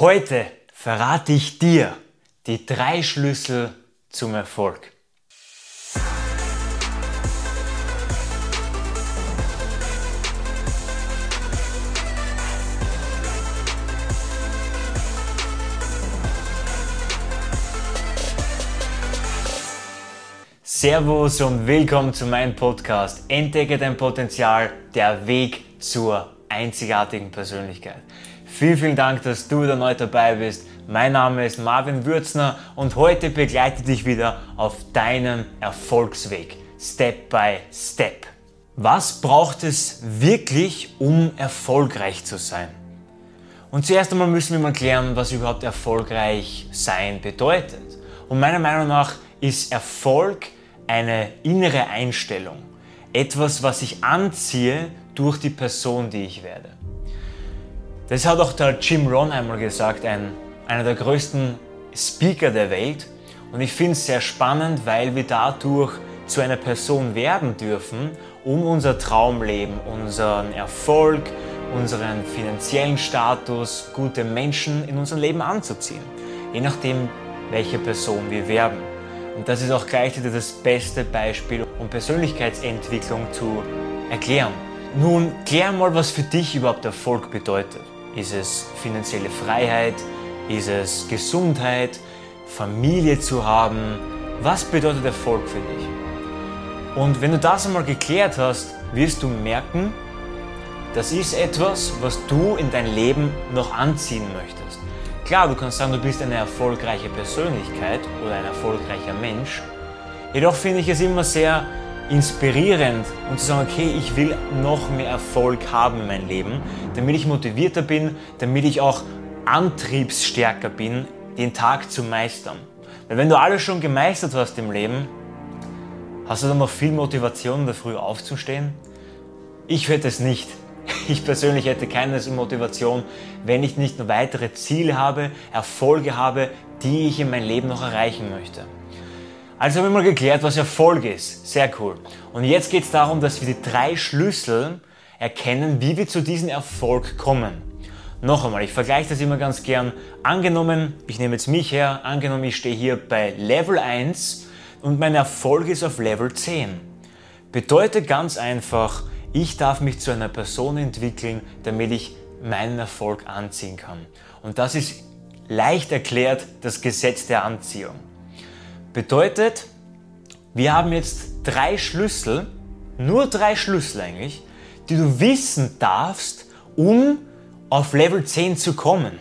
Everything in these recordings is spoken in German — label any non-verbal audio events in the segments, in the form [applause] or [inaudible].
Heute verrate ich dir die drei Schlüssel zum Erfolg. Servus und willkommen zu meinem Podcast Entdecke dein Potenzial, der Weg zur einzigartigen Persönlichkeit. Vielen, vielen Dank, dass du wieder neu dabei bist. Mein Name ist Marvin Würzner und heute begleite dich wieder auf deinem Erfolgsweg, Step by Step. Was braucht es wirklich, um erfolgreich zu sein? Und zuerst einmal müssen wir mal klären, was überhaupt erfolgreich sein bedeutet. Und meiner Meinung nach ist Erfolg eine innere Einstellung. Etwas, was ich anziehe durch die Person, die ich werde. Das hat auch der Jim Rohn einmal gesagt, ein, einer der größten Speaker der Welt. Und ich finde es sehr spannend, weil wir dadurch zu einer Person werden dürfen, um unser Traumleben, unseren Erfolg, unseren finanziellen Status, gute Menschen in unser Leben anzuziehen. Je nachdem, welche Person wir werden. Und das ist auch gleichzeitig das beste Beispiel, um Persönlichkeitsentwicklung zu erklären. Nun, klär mal, was für dich überhaupt Erfolg bedeutet. Ist es finanzielle Freiheit? Ist es Gesundheit? Familie zu haben? Was bedeutet Erfolg für dich? Und wenn du das einmal geklärt hast, wirst du merken, das ist etwas, was du in dein Leben noch anziehen möchtest. Klar, du kannst sagen, du bist eine erfolgreiche Persönlichkeit oder ein erfolgreicher Mensch. Jedoch finde ich es immer sehr inspirierend und zu sagen, okay, ich will noch mehr Erfolg haben in meinem Leben, damit ich motivierter bin, damit ich auch antriebsstärker bin, den Tag zu meistern. Weil wenn du alles schon gemeistert hast im Leben, hast du dann noch viel Motivation, in der Früh aufzustehen? Ich hätte es nicht. [laughs] Ich persönlich hätte keine Motivation, wenn ich nicht noch weitere Ziele habe, Erfolge habe, die ich in meinem Leben noch erreichen möchte. Also haben wir mal geklärt, was Erfolg ist. Sehr cool. Und jetzt geht es darum, dass wir die drei Schlüssel erkennen, wie wir zu diesem Erfolg kommen. Noch einmal, ich vergleiche das immer ganz gern. Angenommen, ich nehme jetzt mich her, angenommen, ich stehe hier bei Level 1 und mein Erfolg ist auf Level 10. Bedeutet ganz einfach, ich darf mich zu einer Person entwickeln, damit ich meinen Erfolg anziehen kann. Und das ist leicht erklärt das Gesetz der Anziehung. Bedeutet, wir haben jetzt drei Schlüssel, nur drei Schlüssel eigentlich, die du wissen darfst, um auf Level 10 zu kommen.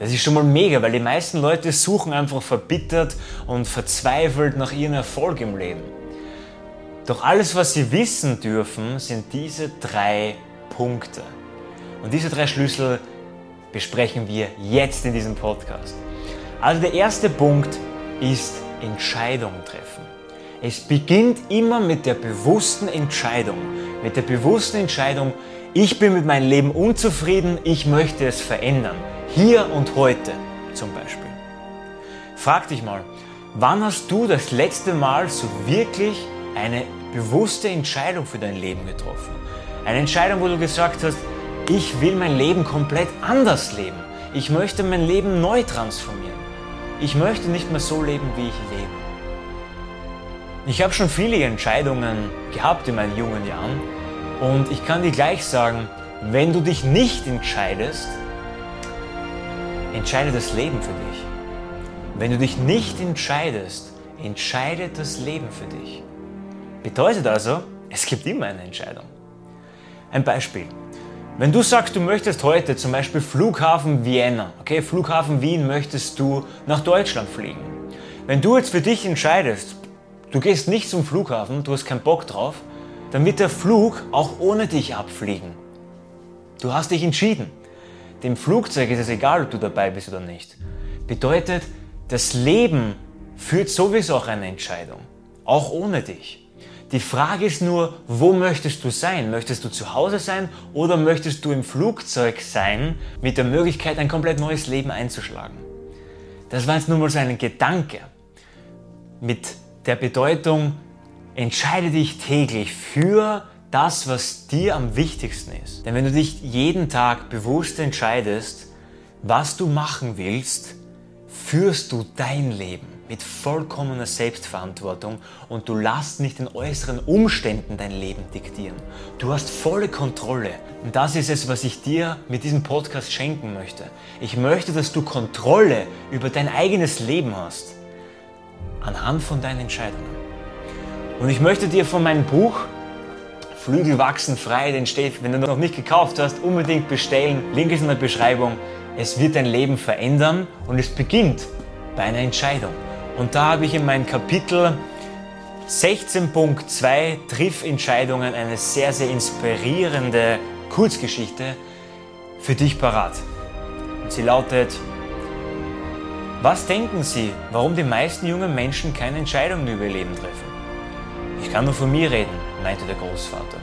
Das ist schon mal mega, weil die meisten Leute suchen einfach verbittert und verzweifelt nach ihrem Erfolg im Leben. Doch alles, was sie wissen dürfen, sind diese drei Punkte. Und diese drei Schlüssel besprechen wir jetzt in diesem Podcast. Also der erste Punkt ist Entscheidung treffen. Es beginnt immer mit der bewussten Entscheidung. Mit der bewussten Entscheidung, ich bin mit meinem Leben unzufrieden, ich möchte es verändern. Hier und heute zum Beispiel. Frag dich mal, wann hast du das letzte Mal so wirklich eine bewusste Entscheidung für dein Leben getroffen? Eine Entscheidung, wo du gesagt hast, ich will mein Leben komplett anders leben. Ich möchte mein Leben neu transformieren. Ich möchte nicht mehr so leben, wie ich lebe. Ich habe schon viele Entscheidungen gehabt in meinen jungen Jahren und ich kann dir gleich sagen, wenn du dich nicht entscheidest, entscheidet das Leben für dich. Wenn du dich nicht entscheidest, entscheidet das Leben für dich. Bedeutet also, es gibt immer eine Entscheidung. Ein Beispiel. Wenn du sagst, du möchtest heute zum Beispiel Flughafen Vienna, okay, Flughafen Wien möchtest du nach Deutschland fliegen. Wenn du jetzt für dich entscheidest, du gehst nicht zum Flughafen, du hast keinen Bock drauf, dann wird der Flug auch ohne dich abfliegen. Du hast dich entschieden. Dem Flugzeug ist es egal, ob du dabei bist oder nicht. Bedeutet, das Leben führt sowieso auch eine Entscheidung, auch ohne dich. Die Frage ist nur, wo möchtest du sein? Möchtest du zu Hause sein oder möchtest du im Flugzeug sein mit der Möglichkeit, ein komplett neues Leben einzuschlagen? Das war jetzt nur mal so ein Gedanke mit der Bedeutung, entscheide dich täglich für das, was dir am wichtigsten ist. Denn wenn du dich jeden Tag bewusst entscheidest, was du machen willst, führst du dein Leben mit vollkommener Selbstverantwortung und du lässt nicht den äußeren Umständen dein Leben diktieren. Du hast volle Kontrolle. Und das ist es, was ich dir mit diesem Podcast schenken möchte. Ich möchte, dass du Kontrolle über dein eigenes Leben hast. Anhand von deinen Entscheidungen. Und ich möchte dir von meinem Buch Flügel wachsen frei, den steht, wenn du noch nicht gekauft hast, unbedingt bestellen. Link ist in der Beschreibung. Es wird dein Leben verändern und es beginnt bei einer Entscheidung. Und da habe ich in meinem Kapitel 16.2 Triffentscheidungen eine sehr, sehr inspirierende Kurzgeschichte für dich parat. Und sie lautet, was denken Sie, warum die meisten jungen Menschen keine Entscheidungen über ihr Leben treffen? Ich kann nur von mir reden, meinte der Großvater.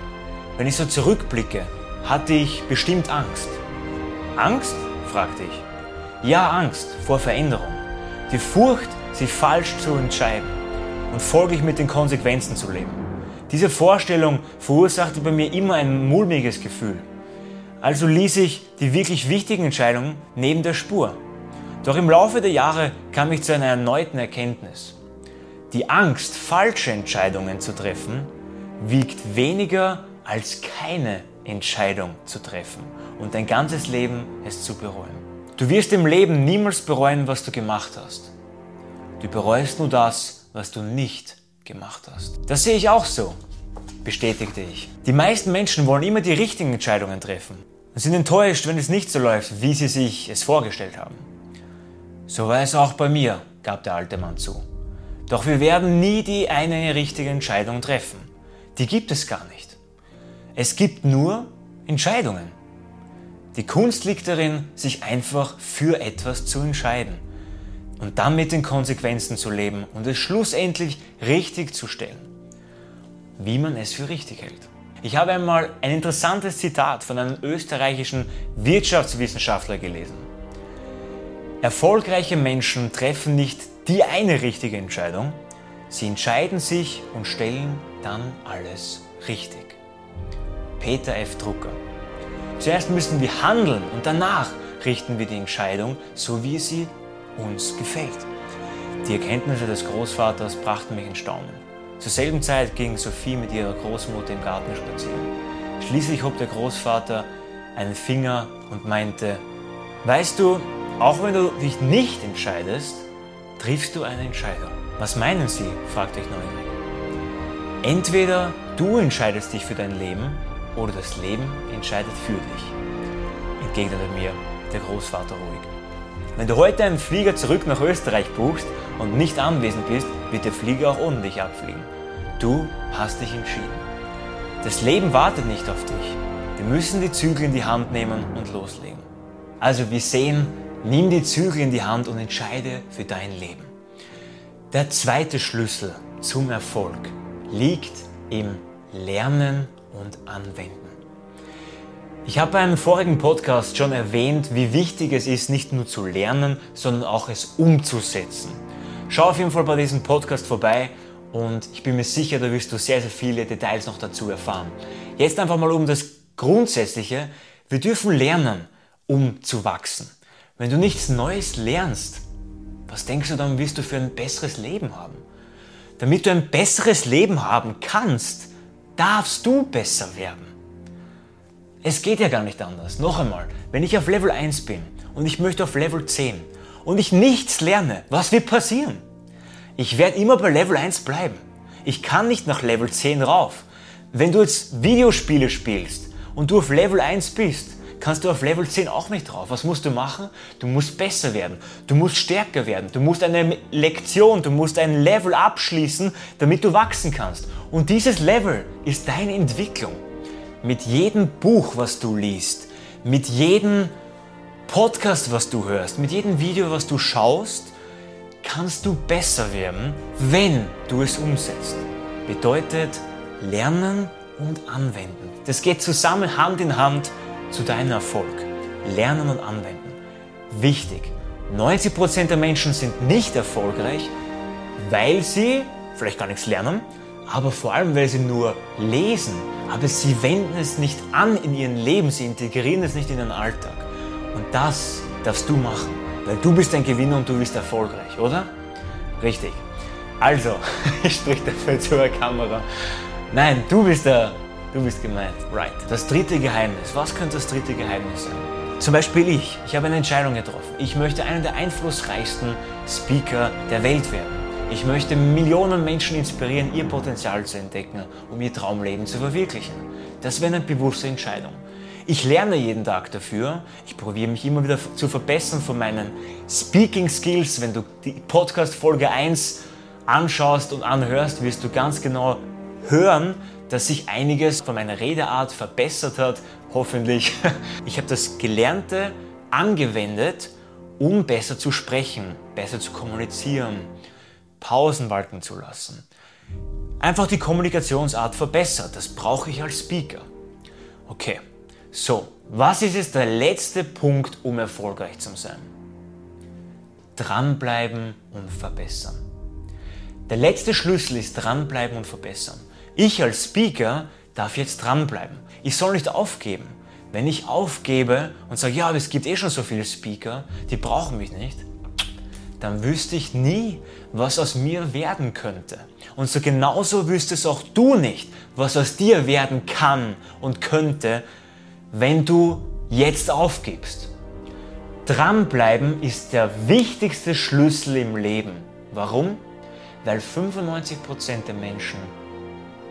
Wenn ich so zurückblicke, hatte ich bestimmt Angst. Angst? fragte ich. Ja, Angst vor Veränderung. Die Furcht, sich falsch zu entscheiden und folglich mit den Konsequenzen zu leben. Diese Vorstellung verursachte bei mir immer ein mulmiges Gefühl. Also ließ ich die wirklich wichtigen Entscheidungen neben der Spur. Doch im Laufe der Jahre kam ich zu einer erneuten Erkenntnis. Die Angst, falsche Entscheidungen zu treffen, wiegt weniger als keine Entscheidung zu treffen und dein ganzes Leben es zu bereuen. Du wirst im Leben niemals bereuen, was du gemacht hast. Du bereust nur das, was du nicht gemacht hast. Das sehe ich auch so, bestätigte ich. Die meisten Menschen wollen immer die richtigen Entscheidungen treffen und sind enttäuscht, wenn es nicht so läuft, wie sie sich es vorgestellt haben. So war es auch bei mir, gab der alte Mann zu. Doch wir werden nie die eine richtige Entscheidung treffen. Die gibt es gar nicht. Es gibt nur Entscheidungen. Die Kunst liegt darin, sich einfach für etwas zu entscheiden und dann mit den Konsequenzen zu leben und es schlussendlich richtig zu stellen, wie man es für richtig hält. Ich habe einmal ein interessantes Zitat von einem österreichischen Wirtschaftswissenschaftler gelesen. Erfolgreiche Menschen treffen nicht die eine richtige Entscheidung, sie entscheiden sich und stellen dann alles richtig. Peter F. Drucker. Zuerst müssen wir handeln und danach richten wir die Entscheidung, so wie sie uns gefällt. Die Erkenntnisse des Großvaters brachten mich in Staunen. Zur selben Zeit ging Sophie mit ihrer Großmutter im Garten spazieren. Schließlich hob der Großvater einen Finger und meinte, weißt du, auch wenn du dich nicht entscheidest, triffst du eine Entscheidung. Was meinen Sie? fragte ich neugierig. Entweder du entscheidest dich für dein Leben oder das Leben entscheidet für dich, entgegnete mir der Großvater ruhig. Wenn du heute einen Flieger zurück nach Österreich buchst und nicht anwesend bist, wird der Flieger auch ohne dich abfliegen. Du hast dich entschieden. Das Leben wartet nicht auf dich. Wir müssen die Zügel in die Hand nehmen und loslegen. Also wir sehen, nimm die Zügel in die Hand und entscheide für dein Leben. Der zweite Schlüssel zum Erfolg liegt im Lernen und Anwenden. Ich habe beim vorigen Podcast schon erwähnt, wie wichtig es ist, nicht nur zu lernen, sondern auch es umzusetzen. Schau auf jeden Fall bei diesem Podcast vorbei und ich bin mir sicher, da wirst du sehr, sehr viele Details noch dazu erfahren. Jetzt einfach mal um das Grundsätzliche. Wir dürfen lernen, um zu wachsen. Wenn du nichts Neues lernst, was denkst du dann, wirst du für ein besseres Leben haben? Damit du ein besseres Leben haben kannst, darfst du besser werden. Es geht ja gar nicht anders. Noch einmal, wenn ich auf Level 1 bin und ich möchte auf Level 10 und ich nichts lerne, was wird passieren? Ich werde immer bei Level 1 bleiben. Ich kann nicht nach Level 10 rauf. Wenn du jetzt Videospiele spielst und du auf Level 1 bist, kannst du auf Level 10 auch nicht drauf. Was musst du machen? Du musst besser werden. Du musst stärker werden. Du musst eine Lektion, du musst ein Level abschließen, damit du wachsen kannst. Und dieses Level ist deine Entwicklung mit jedem Buch, was du liest, mit jedem Podcast, was du hörst, mit jedem Video, was du schaust, kannst du besser werden, wenn du es umsetzt. Bedeutet lernen und anwenden. Das geht zusammen Hand in Hand zu deinem Erfolg. Lernen und anwenden. Wichtig. 90% der Menschen sind nicht erfolgreich, weil sie vielleicht gar nichts lernen, aber vor allem, weil sie nur lesen, aber sie wenden es nicht an in ihren Leben, sie integrieren es nicht in ihren Alltag. Und das, darfst du machen, weil du bist ein Gewinner und du bist erfolgreich, oder? Richtig. Also, [laughs] ich sprich dafür zur Kamera. Nein, du bist der, du bist gemeint. Right. Das dritte Geheimnis. Was könnte das dritte Geheimnis sein? Zum Beispiel ich. Ich habe eine Entscheidung getroffen. Ich möchte einer der einflussreichsten Speaker der Welt werden. Ich möchte Millionen Menschen inspirieren, ihr Potenzial zu entdecken, um ihr Traumleben zu verwirklichen. Das wäre eine bewusste Entscheidung. Ich lerne jeden Tag dafür. Ich probiere mich immer wieder zu verbessern von meinen Speaking Skills. Wenn du die Podcast Folge 1 anschaust und anhörst, wirst du ganz genau hören, dass sich einiges von meiner Redeart verbessert hat. Hoffentlich. [laughs] Ich habe das Gelernte angewendet, um besser zu sprechen, besser zu kommunizieren, Pausen walten zu lassen. Einfach die Kommunikationsart verbessert. Das brauche ich als Speaker. Okay, so, was ist jetzt der letzte Punkt, um erfolgreich zu sein? Dranbleiben und verbessern. Der letzte Schlüssel ist dranbleiben und verbessern. Ich als Speaker darf jetzt dranbleiben. Ich soll nicht aufgeben. Wenn ich aufgebe und sage, ja, aber es gibt eh schon so viele Speaker, die brauchen mich nicht, dann wüsste ich nie, was aus mir werden könnte. Und so genauso wüsstest auch du nicht, was aus dir werden kann und könnte, wenn du jetzt aufgibst. Dranbleiben ist der wichtigste Schlüssel im Leben. Warum? Weil 95% der Menschen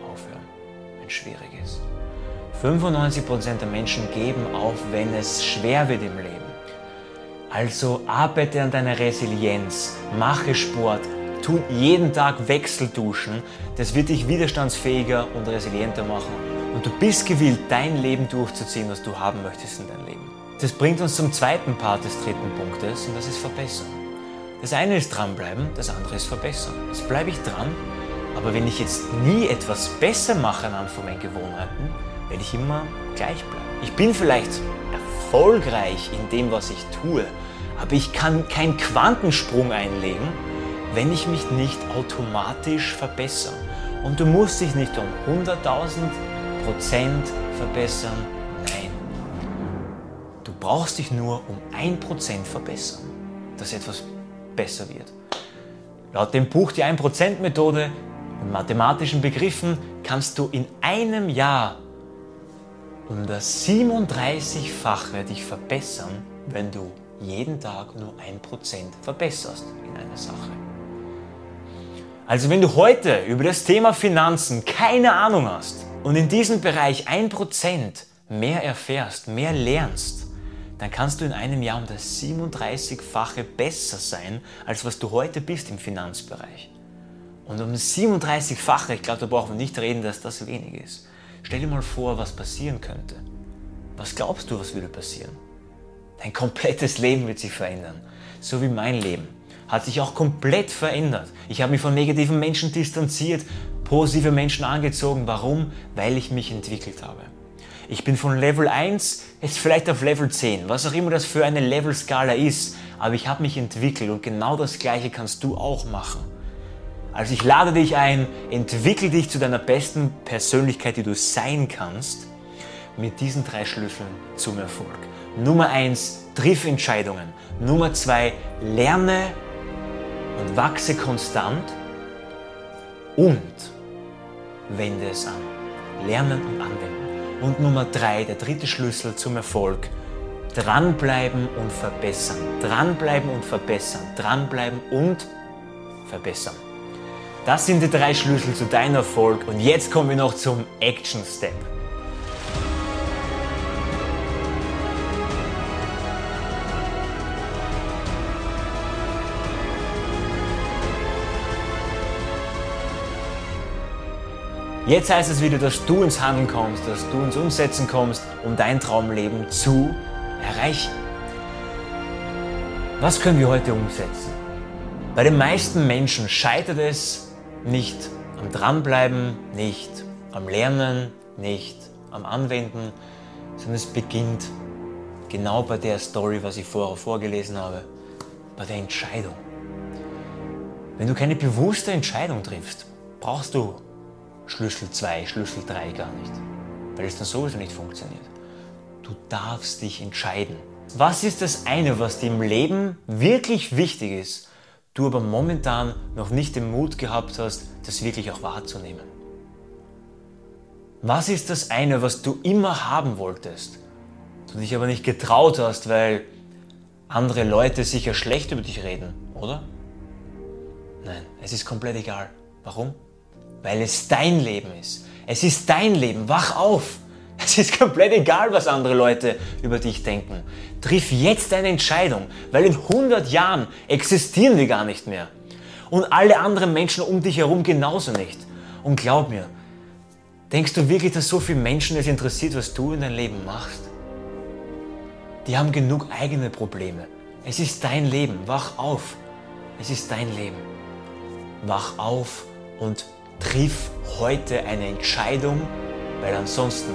aufhören, wenn es schwierig ist. 95% der Menschen geben auf, wenn es schwer wird im Leben. Also arbeite an deiner Resilienz, mache Sport, tu jeden Tag Wechselduschen. Das wird dich widerstandsfähiger und resilienter machen. Und du bist gewillt, dein Leben durchzuziehen, was du haben möchtest in deinem Leben. Das bringt uns zum zweiten Part des dritten Punktes und das ist Verbessern. Das eine ist dranbleiben, das andere ist verbessern. Jetzt bleibe ich dran, aber wenn ich jetzt nie etwas besser mache anhand von meinen Gewohnheiten, werde ich immer gleich bleiben. Ich bin vielleicht erfolgreich in dem, was ich tue, aber ich kann keinen Quantensprung einlegen, wenn ich mich nicht automatisch verbessere. Und du musst dich nicht um 100.000 Prozent verbessern. Nein. Du brauchst dich nur um 1% verbessern, dass etwas besser wird. Laut dem Buch Die 1%-Methode und mathematischen Begriffen kannst du in einem Jahr um das 37-fache dich verbessern, wenn du jeden Tag nur 1% verbesserst in einer Sache. Also wenn du heute über das Thema Finanzen keine Ahnung hast und in diesem Bereich 1% mehr erfährst, mehr lernst, dann kannst du in einem Jahr um das 37-fache besser sein, als was du heute bist im Finanzbereich. Und um das 37-fache, ich glaube, da brauchen wir nicht reden, dass das wenig ist. Stell dir mal vor, was passieren könnte. Was glaubst du, was würde passieren? Dein komplettes Leben wird sich verändern. So wie mein Leben. Hat sich auch komplett verändert. Ich habe mich von negativen Menschen distanziert, positive Menschen angezogen. Warum? Weil ich mich entwickelt habe. Ich bin von Level 1 jetzt vielleicht auf Level 10, was auch immer das für eine Levelskala ist. Aber ich habe mich entwickelt und genau das Gleiche kannst du auch machen. Also ich lade dich ein, entwickel dich zu deiner besten Persönlichkeit, die du sein kannst, mit diesen drei Schlüsseln zum Erfolg. Nummer eins, triff Entscheidungen. Nummer zwei, lerne und wachse konstant und wende es an. Lernen und anwenden. Und Nummer drei, der dritte Schlüssel zum Erfolg, dranbleiben und verbessern. Dranbleiben und verbessern. Dranbleiben und verbessern. Das sind die drei Schlüssel zu deinem Erfolg und jetzt kommen wir noch zum Action Step. Jetzt heißt es wieder, dass du ins Handeln kommst, dass du ins Umsetzen kommst, um dein Traumleben zu erreichen. Was können wir heute umsetzen? Bei den meisten Menschen scheitert es nicht am Dranbleiben, nicht am Lernen, nicht am Anwenden, sondern es beginnt genau bei der Story, was ich vorher vorgelesen habe, bei der Entscheidung. Wenn du keine bewusste Entscheidung triffst, brauchst du Schlüssel 2, Schlüssel 3 gar nicht, weil es dann sowieso nicht funktioniert. Du darfst dich entscheiden. Was ist das eine, was dir im Leben wirklich wichtig ist, du aber momentan noch nicht den Mut gehabt hast, das wirklich auch wahrzunehmen? Was ist das eine, was du immer haben wolltest, du dich aber nicht getraut hast, weil andere Leute sicher schlecht über dich reden, oder? Nein, es ist komplett egal. Warum? Weil es dein Leben ist. Es ist dein Leben. Wach auf! [laughs] Es ist komplett egal, was andere Leute über dich denken. Triff jetzt eine Entscheidung, weil in 100 Jahren existieren wir gar nicht mehr. Und alle anderen Menschen um dich herum genauso nicht. Und glaub mir, denkst du wirklich, dass so viele Menschen es interessiert, was du in deinem Leben machst? Die haben genug eigene Probleme. Es ist dein Leben. Wach auf. Es ist dein Leben. Wach auf und triff heute eine Entscheidung, weil ansonsten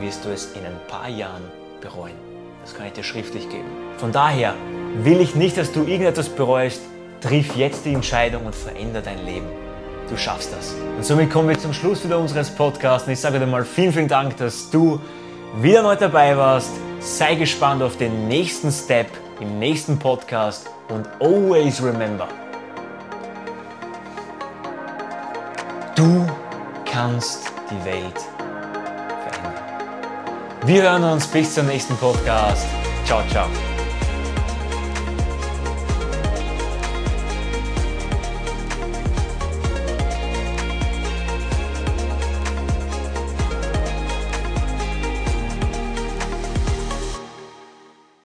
wirst du es in ein paar Jahren bereuen. Das kann ich dir schriftlich geben. Von daher will ich nicht, dass du irgendetwas bereust. Triff jetzt die Entscheidung und verändere dein Leben. Du schaffst das. Und somit kommen wir zum Schluss wieder unseres Podcasts. Und ich sage dir mal vielen, vielen Dank, dass du wieder neu dabei warst. Sei gespannt auf den nächsten Step im nächsten Podcast und always remember, du kannst die Welt wir hören uns bis zum nächsten Podcast. Ciao, ciao.